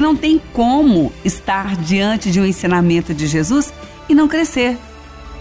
Não tem como estar diante de um ensinamento de Jesus e não crescer.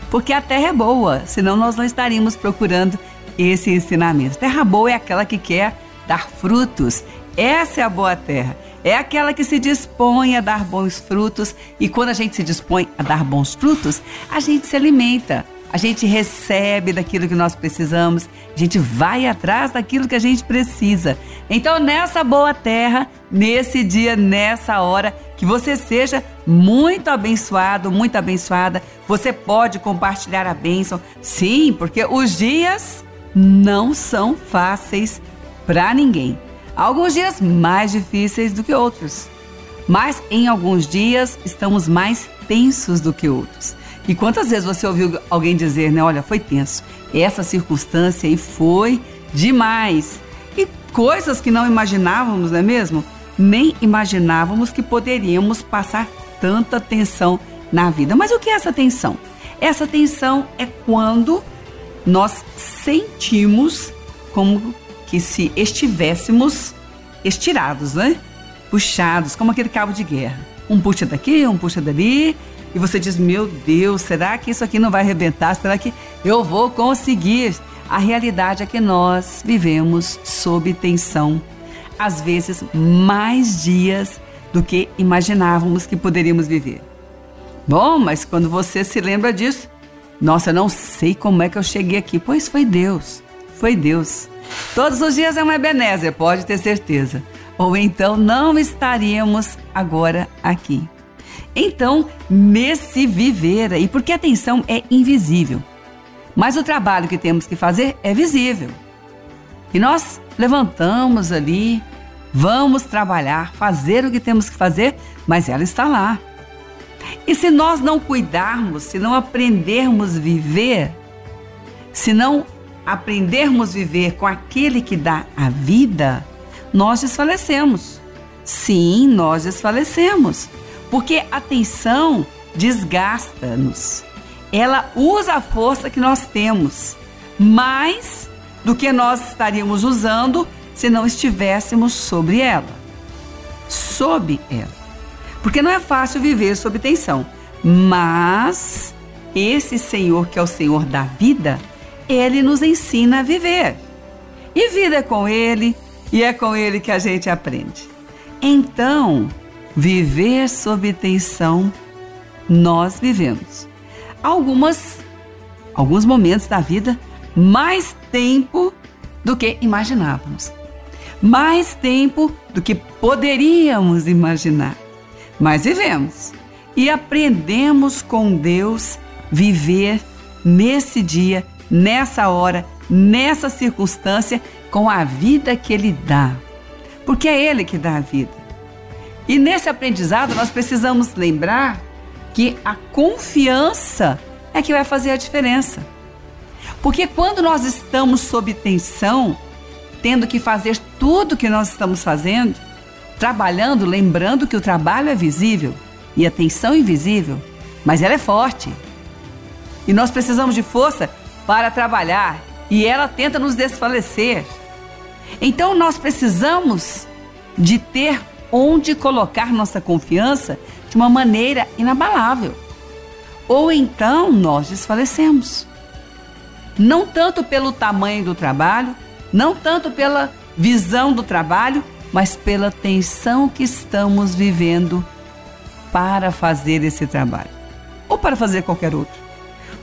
Porque a terra é boa, senão nós não estaríamos procurando esse ensinamento. Terra boa é aquela que quer dar frutos. Essa é a boa terra. É aquela que se dispõe a dar bons frutos. E quando a gente se dispõe a dar bons frutos, a gente se alimenta a gente recebe daquilo que nós precisamos, a gente vai atrás daquilo que a gente precisa. Então, nessa boa terra, nesse dia, nessa hora, que você seja muito abençoado, muito abençoada. Você pode compartilhar a bênção, sim, porque os dias não são fáceis para ninguém. Alguns dias mais difíceis do que outros, mas em alguns dias estamos mais tensos do que outros. E quantas vezes você ouviu alguém dizer, né? Olha, foi tenso. Essa circunstância aí foi demais. E coisas que não imaginávamos, não é mesmo? Nem imaginávamos que poderíamos passar tanta tensão na vida. Mas o que é essa tensão? Essa tensão é quando nós sentimos como que se estivéssemos estirados, né? Puxados, como aquele cabo de guerra. Um puxa daqui, um puxa dali, e você diz: Meu Deus, será que isso aqui não vai arrebentar? Será que eu vou conseguir? A realidade é que nós vivemos sob tensão, às vezes mais dias do que imaginávamos que poderíamos viver. Bom, mas quando você se lembra disso, nossa, não sei como é que eu cheguei aqui. Pois foi Deus, foi Deus. Todos os dias é uma Ebenezer, pode ter certeza. Ou então não estaríamos agora aqui. Então, nesse viver aí, porque a tensão é invisível, mas o trabalho que temos que fazer é visível. E nós levantamos ali, vamos trabalhar, fazer o que temos que fazer, mas ela está lá. E se nós não cuidarmos, se não aprendermos viver, se não aprendermos viver com aquele que dá a vida, nós desfalecemos. Sim, nós desfalecemos. Porque a tensão desgasta-nos. Ela usa a força que nós temos, mais do que nós estaríamos usando se não estivéssemos sobre ela. Sob ela. Porque não é fácil viver sob tensão, mas esse Senhor, que é o Senhor da vida, ele nos ensina a viver. E vida é com ele, e é com ele que a gente aprende. Então, viver sob tensão, nós vivemos. Algumas, alguns momentos da vida, mais tempo do que imaginávamos. Mais tempo do que poderíamos imaginar. Mas vivemos e aprendemos com Deus viver nesse dia, nessa hora, nessa circunstância, com a vida que Ele dá. Porque é Ele que dá a vida. E nesse aprendizado nós precisamos lembrar que a confiança é que vai fazer a diferença. Porque quando nós estamos sob tensão, tendo que fazer tudo que nós estamos fazendo, trabalhando, lembrando que o trabalho é visível e a tensão é invisível, mas ela é forte. E nós precisamos de força para trabalhar e ela tenta nos desfalecer. Então nós precisamos de ter onde colocar nossa confiança de uma maneira inabalável. Ou então nós desfalecemos. Não tanto pelo tamanho do trabalho, não tanto pela visão do trabalho, mas pela tensão que estamos vivendo para fazer esse trabalho ou para fazer qualquer outro.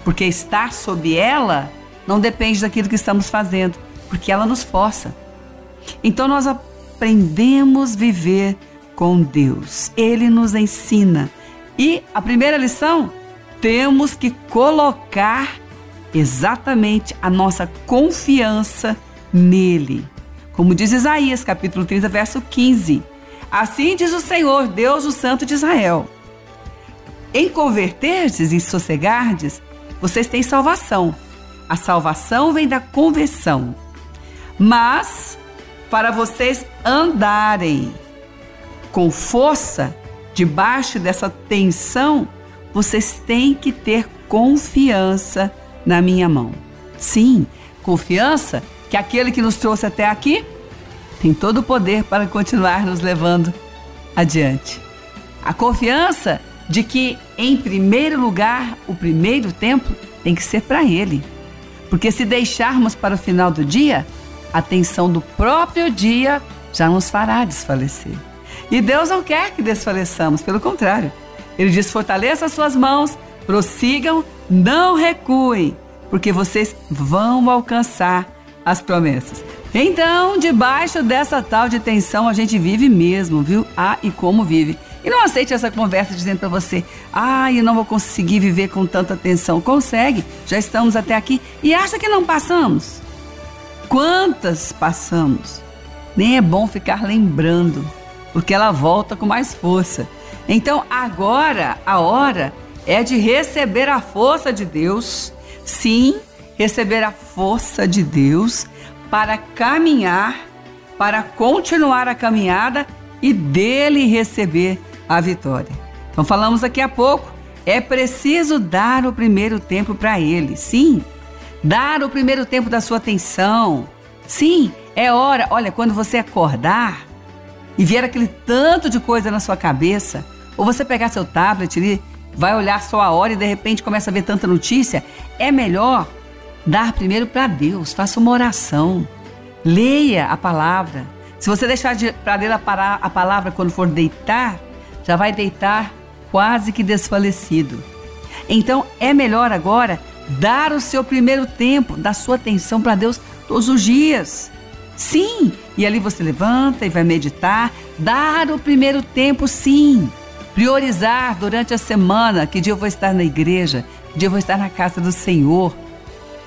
Porque estar sob ela não depende daquilo que estamos fazendo, porque ela nos força. Então nós aprendemos a viver com Deus. Ele nos ensina. E a primeira lição, temos que colocar exatamente a nossa confiança nele. Como diz Isaías, capítulo 30, verso 15. Assim diz o Senhor, Deus, o Santo de Israel: Em converterdes e sossegardes, vocês têm salvação. A salvação vem da conversão. Mas para vocês andarem com força debaixo dessa tensão, vocês têm que ter confiança na minha mão. Sim, confiança que aquele que nos trouxe até aqui tem todo o poder para continuar nos levando adiante. A confiança de que, em primeiro lugar, o primeiro tempo tem que ser para Ele. Porque se deixarmos para o final do dia, a tensão do próprio dia já nos fará desfalecer. E Deus não quer que desfaleçamos, pelo contrário. Ele diz: fortaleça as suas mãos, prossigam, não recuem, porque vocês vão alcançar as promessas. Então, debaixo dessa tal de tensão, a gente vive mesmo, viu? Ah, e como vive. E não aceite essa conversa dizendo para você: ah, eu não vou conseguir viver com tanta tensão. Consegue, já estamos até aqui. E acha que não passamos? Quantas passamos? Nem é bom ficar lembrando, porque ela volta com mais força. Então, agora a hora é de receber a força de Deus. Sim, receber a força de Deus para caminhar, para continuar a caminhada e dele receber a vitória. Então falamos daqui a pouco, é preciso dar o primeiro tempo para ele. Sim, dar o primeiro tempo da sua atenção. Sim, é hora, olha, quando você acordar e vier aquele tanto de coisa na sua cabeça, ou você pegar seu tablet ali, vai olhar só a hora e de repente começa a ver tanta notícia, é melhor dar primeiro para Deus. Faça uma oração. Leia a palavra. Se você deixar para ler a, a palavra quando for deitar, já vai deitar quase que desfalecido. Então é melhor agora dar o seu primeiro tempo, dar sua atenção para Deus todos os dias. Sim, e ali você levanta e vai meditar, dar o primeiro tempo, sim. Priorizar durante a semana que dia eu vou estar na igreja, que dia eu vou estar na casa do Senhor.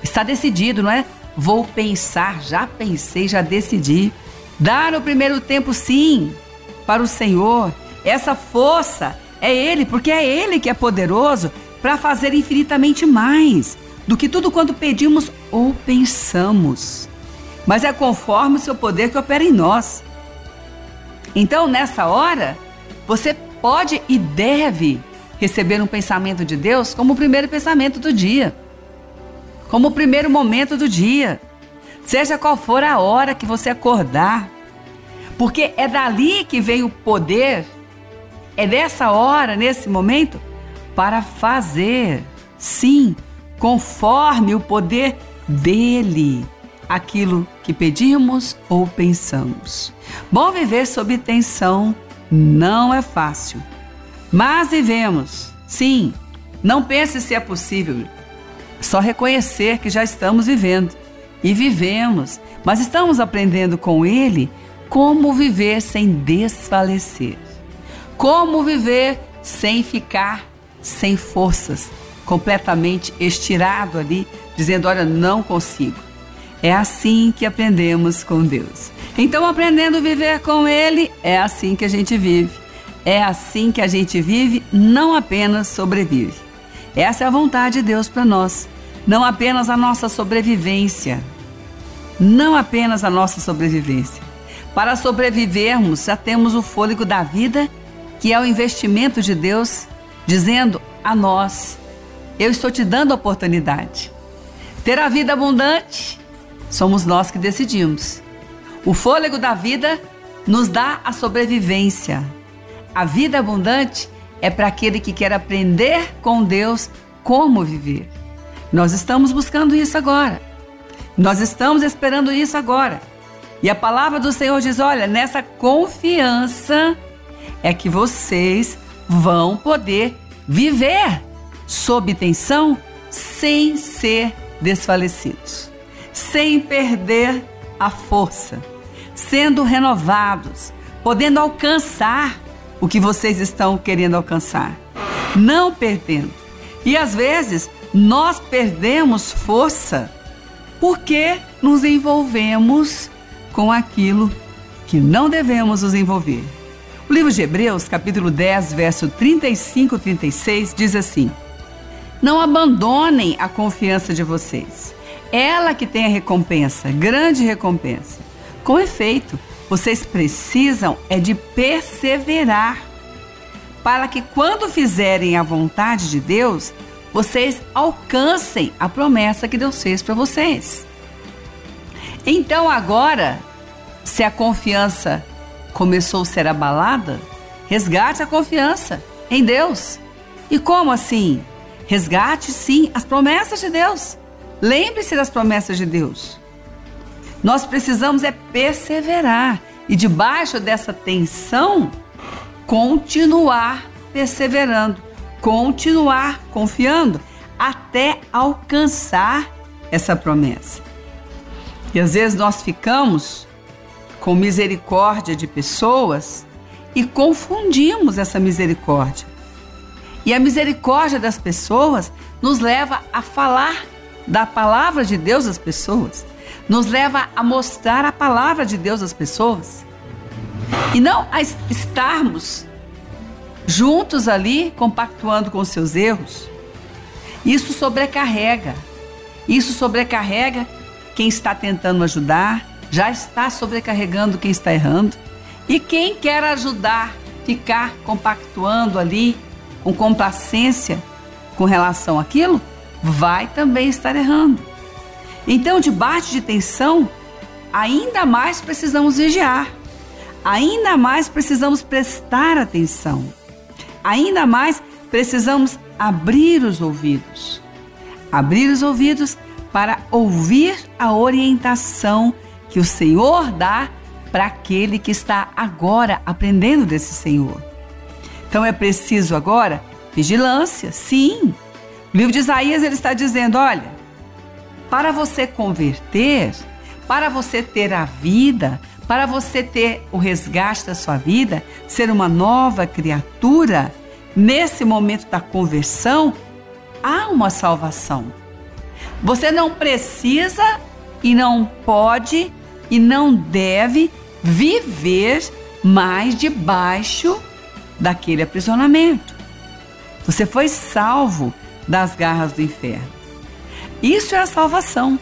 Está decidido, não é? Vou pensar, já pensei, já decidi. Dar o primeiro tempo, sim, para o Senhor. Essa força é Ele, porque é Ele que é poderoso para fazer infinitamente mais do que tudo quanto pedimos ou pensamos. Mas é conforme o seu poder que opera em nós. Então, nessa hora, você pode e deve receber um pensamento de Deus como o primeiro pensamento do dia, como o primeiro momento do dia, seja qual for a hora que você acordar, porque é dali que vem o poder, é nessa hora, nesse momento, para fazer, sim, conforme o poder dele, aquilo que pedimos ou pensamos. Bom viver sob tensão não é fácil. Mas vivemos. Sim, não pense se é possível. Só reconhecer que já estamos vivendo. E vivemos, mas estamos aprendendo com ele como viver sem desfalecer. Como viver sem ficar sem forças, completamente estirado ali, dizendo: Olha, não consigo. É assim que aprendemos com Deus. Então, aprendendo a viver com Ele, é assim que a gente vive. É assim que a gente vive, não apenas sobrevive. Essa é a vontade de Deus para nós. Não apenas a nossa sobrevivência. Não apenas a nossa sobrevivência. Para sobrevivermos, já temos o fôlego da vida, que é o investimento de Deus, dizendo a nós: Eu estou te dando a oportunidade. Ter a vida abundante Somos nós que decidimos. O fôlego da vida nos dá a sobrevivência. A vida abundante é para aquele que quer aprender com Deus como viver. Nós estamos buscando isso agora. Nós estamos esperando isso agora. E a palavra do Senhor diz: olha, nessa confiança é que vocês vão poder viver sob tensão sem ser desfalecidos sem perder a força, sendo renovados, podendo alcançar o que vocês estão querendo alcançar, não perdendo. E às vezes nós perdemos força porque nos envolvemos com aquilo que não devemos nos envolver. O livro de Hebreus, capítulo 10, verso 35 e 36 diz assim: Não abandonem a confiança de vocês ela que tem a recompensa, grande recompensa. Com efeito, vocês precisam é de perseverar, para que quando fizerem a vontade de Deus, vocês alcancem a promessa que Deus fez para vocês. Então agora, se a confiança começou a ser abalada, resgate a confiança em Deus. E como assim? Resgate sim as promessas de Deus. Lembre-se das promessas de Deus. Nós precisamos é perseverar e debaixo dessa tensão continuar perseverando, continuar confiando até alcançar essa promessa. E às vezes nós ficamos com misericórdia de pessoas e confundimos essa misericórdia. E a misericórdia das pessoas nos leva a falar da palavra de Deus às pessoas, nos leva a mostrar a palavra de Deus às pessoas. E não a estarmos juntos ali compactuando com seus erros. Isso sobrecarrega. Isso sobrecarrega quem está tentando ajudar, já está sobrecarregando quem está errando. E quem quer ajudar, ficar compactuando ali com complacência com relação àquilo, vai também estar errando. Então, debaixo de tensão, ainda mais precisamos vigiar, ainda mais precisamos prestar atenção, ainda mais precisamos abrir os ouvidos. Abrir os ouvidos para ouvir a orientação que o Senhor dá para aquele que está agora aprendendo desse Senhor. Então é preciso agora vigilância, sim. O livro de Isaías ele está dizendo, olha, para você converter, para você ter a vida, para você ter o resgate da sua vida, ser uma nova criatura, nesse momento da conversão, há uma salvação. Você não precisa e não pode e não deve viver mais debaixo daquele aprisionamento. Você foi salvo das garras do inferno. Isso é a salvação.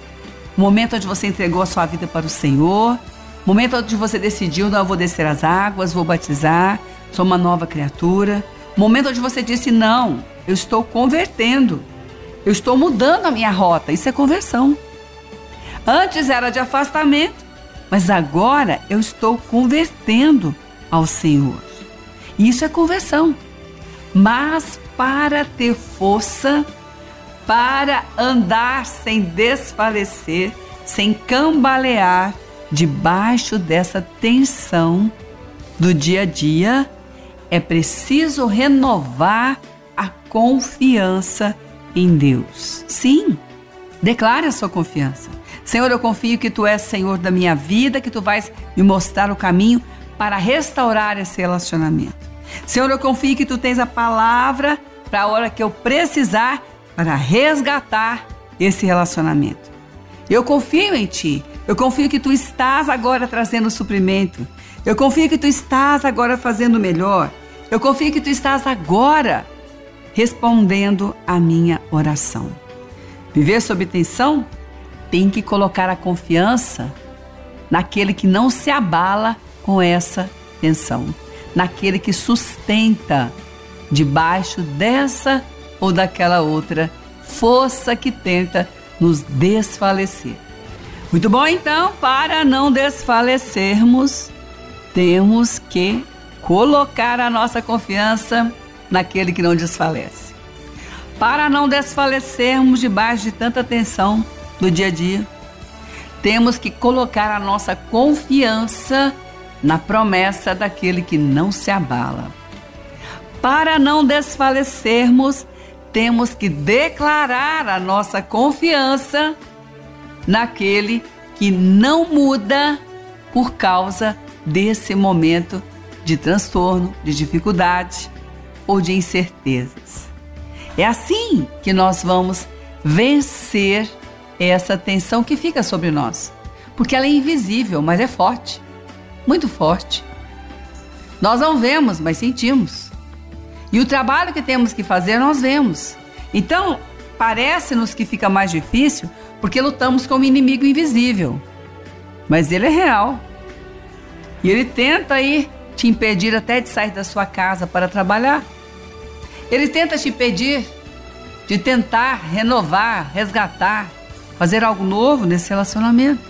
O momento onde você entregou a sua vida para o Senhor, momento onde você decidiu, não, eu vou descer as águas, vou batizar, sou uma nova criatura. Momento onde você disse, não, eu estou convertendo, eu estou mudando a minha rota. Isso é conversão. Antes era de afastamento, mas agora eu estou convertendo ao Senhor. Isso é conversão. Mas para ter força, para andar sem desfalecer, sem cambalear debaixo dessa tensão do dia a dia, é preciso renovar a confiança em Deus. Sim, declare a sua confiança. Senhor, eu confio que tu és Senhor da minha vida, que tu vais me mostrar o caminho para restaurar esse relacionamento. Senhor, eu confio que tu tens a palavra para a hora que eu precisar para resgatar esse relacionamento. Eu confio em ti. Eu confio que tu estás agora trazendo suprimento. Eu confio que tu estás agora fazendo melhor. Eu confio que tu estás agora respondendo a minha oração. Viver sob tensão tem que colocar a confiança naquele que não se abala com essa tensão, naquele que sustenta debaixo dessa ou daquela outra força que tenta nos desfalecer. Muito bom, então, para não desfalecermos, temos que colocar a nossa confiança naquele que não desfalece. Para não desfalecermos debaixo de tanta tensão, do dia a dia. Temos que colocar a nossa confiança na promessa daquele que não se abala. Para não desfalecermos, temos que declarar a nossa confiança naquele que não muda por causa desse momento de transtorno, de dificuldade ou de incertezas. É assim que nós vamos vencer essa tensão que fica sobre nós. Porque ela é invisível, mas é forte. Muito forte. Nós não vemos, mas sentimos. E o trabalho que temos que fazer, nós vemos. Então, parece-nos que fica mais difícil porque lutamos com um inimigo invisível. Mas ele é real. E ele tenta aí te impedir até de sair da sua casa para trabalhar. Ele tenta te impedir de tentar renovar, resgatar, fazer algo novo nesse relacionamento.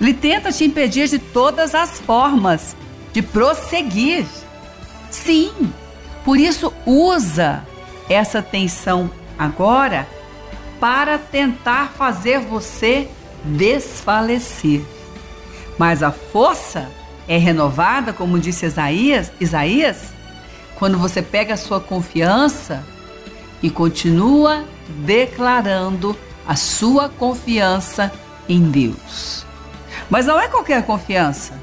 Ele tenta te impedir de todas as formas de prosseguir. Sim. Por isso usa essa tensão agora para tentar fazer você desfalecer. Mas a força é renovada, como disse Isaías, Isaías, quando você pega a sua confiança e continua declarando a sua confiança em Deus. Mas não é qualquer confiança.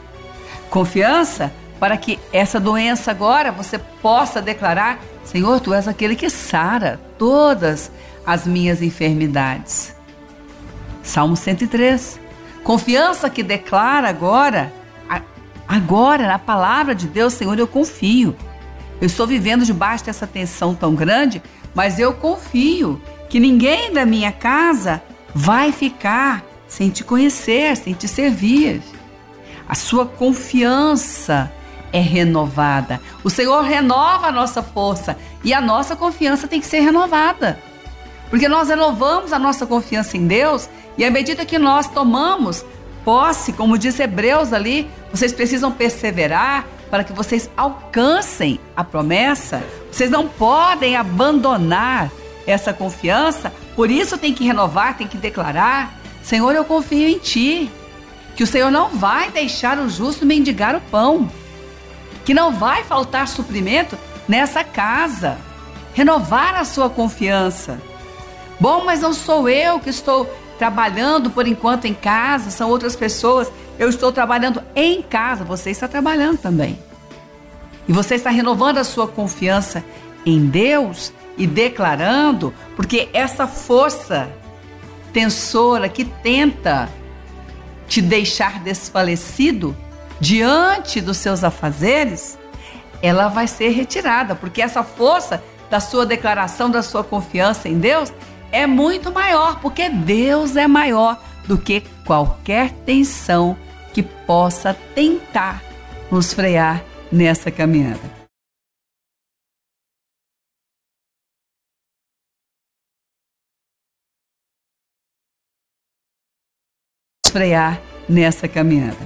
Confiança para que essa doença agora você possa declarar: Senhor, tu és aquele que sara todas as minhas enfermidades. Salmo 103. Confiança que declara agora, agora na palavra de Deus, Senhor, eu confio. Eu estou vivendo debaixo dessa tensão tão grande, mas eu confio que ninguém da minha casa vai ficar sem te conhecer, sem te servir. A sua confiança é renovada. O Senhor renova a nossa força e a nossa confiança tem que ser renovada. Porque nós renovamos a nossa confiança em Deus e à medida que nós tomamos posse, como diz Hebreus ali, vocês precisam perseverar para que vocês alcancem a promessa. Vocês não podem abandonar essa confiança, por isso tem que renovar, tem que declarar: Senhor, eu confio em Ti. Que o Senhor não vai deixar o justo mendigar o pão que não vai faltar suprimento nessa casa. Renovar a sua confiança. Bom, mas não sou eu que estou trabalhando por enquanto em casa, são outras pessoas. Eu estou trabalhando em casa, você está trabalhando também. E você está renovando a sua confiança em Deus e declarando, porque essa força tensora que tenta te deixar desfalecido, diante dos seus afazeres, ela vai ser retirada, porque essa força da sua declaração, da sua confiança em Deus é muito maior, porque Deus é maior do que qualquer tensão que possa tentar nos frear nessa caminhada. Frear nessa caminhada.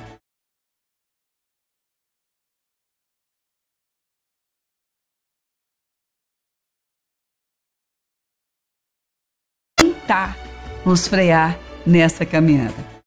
tentar nos frear nessa caminhada.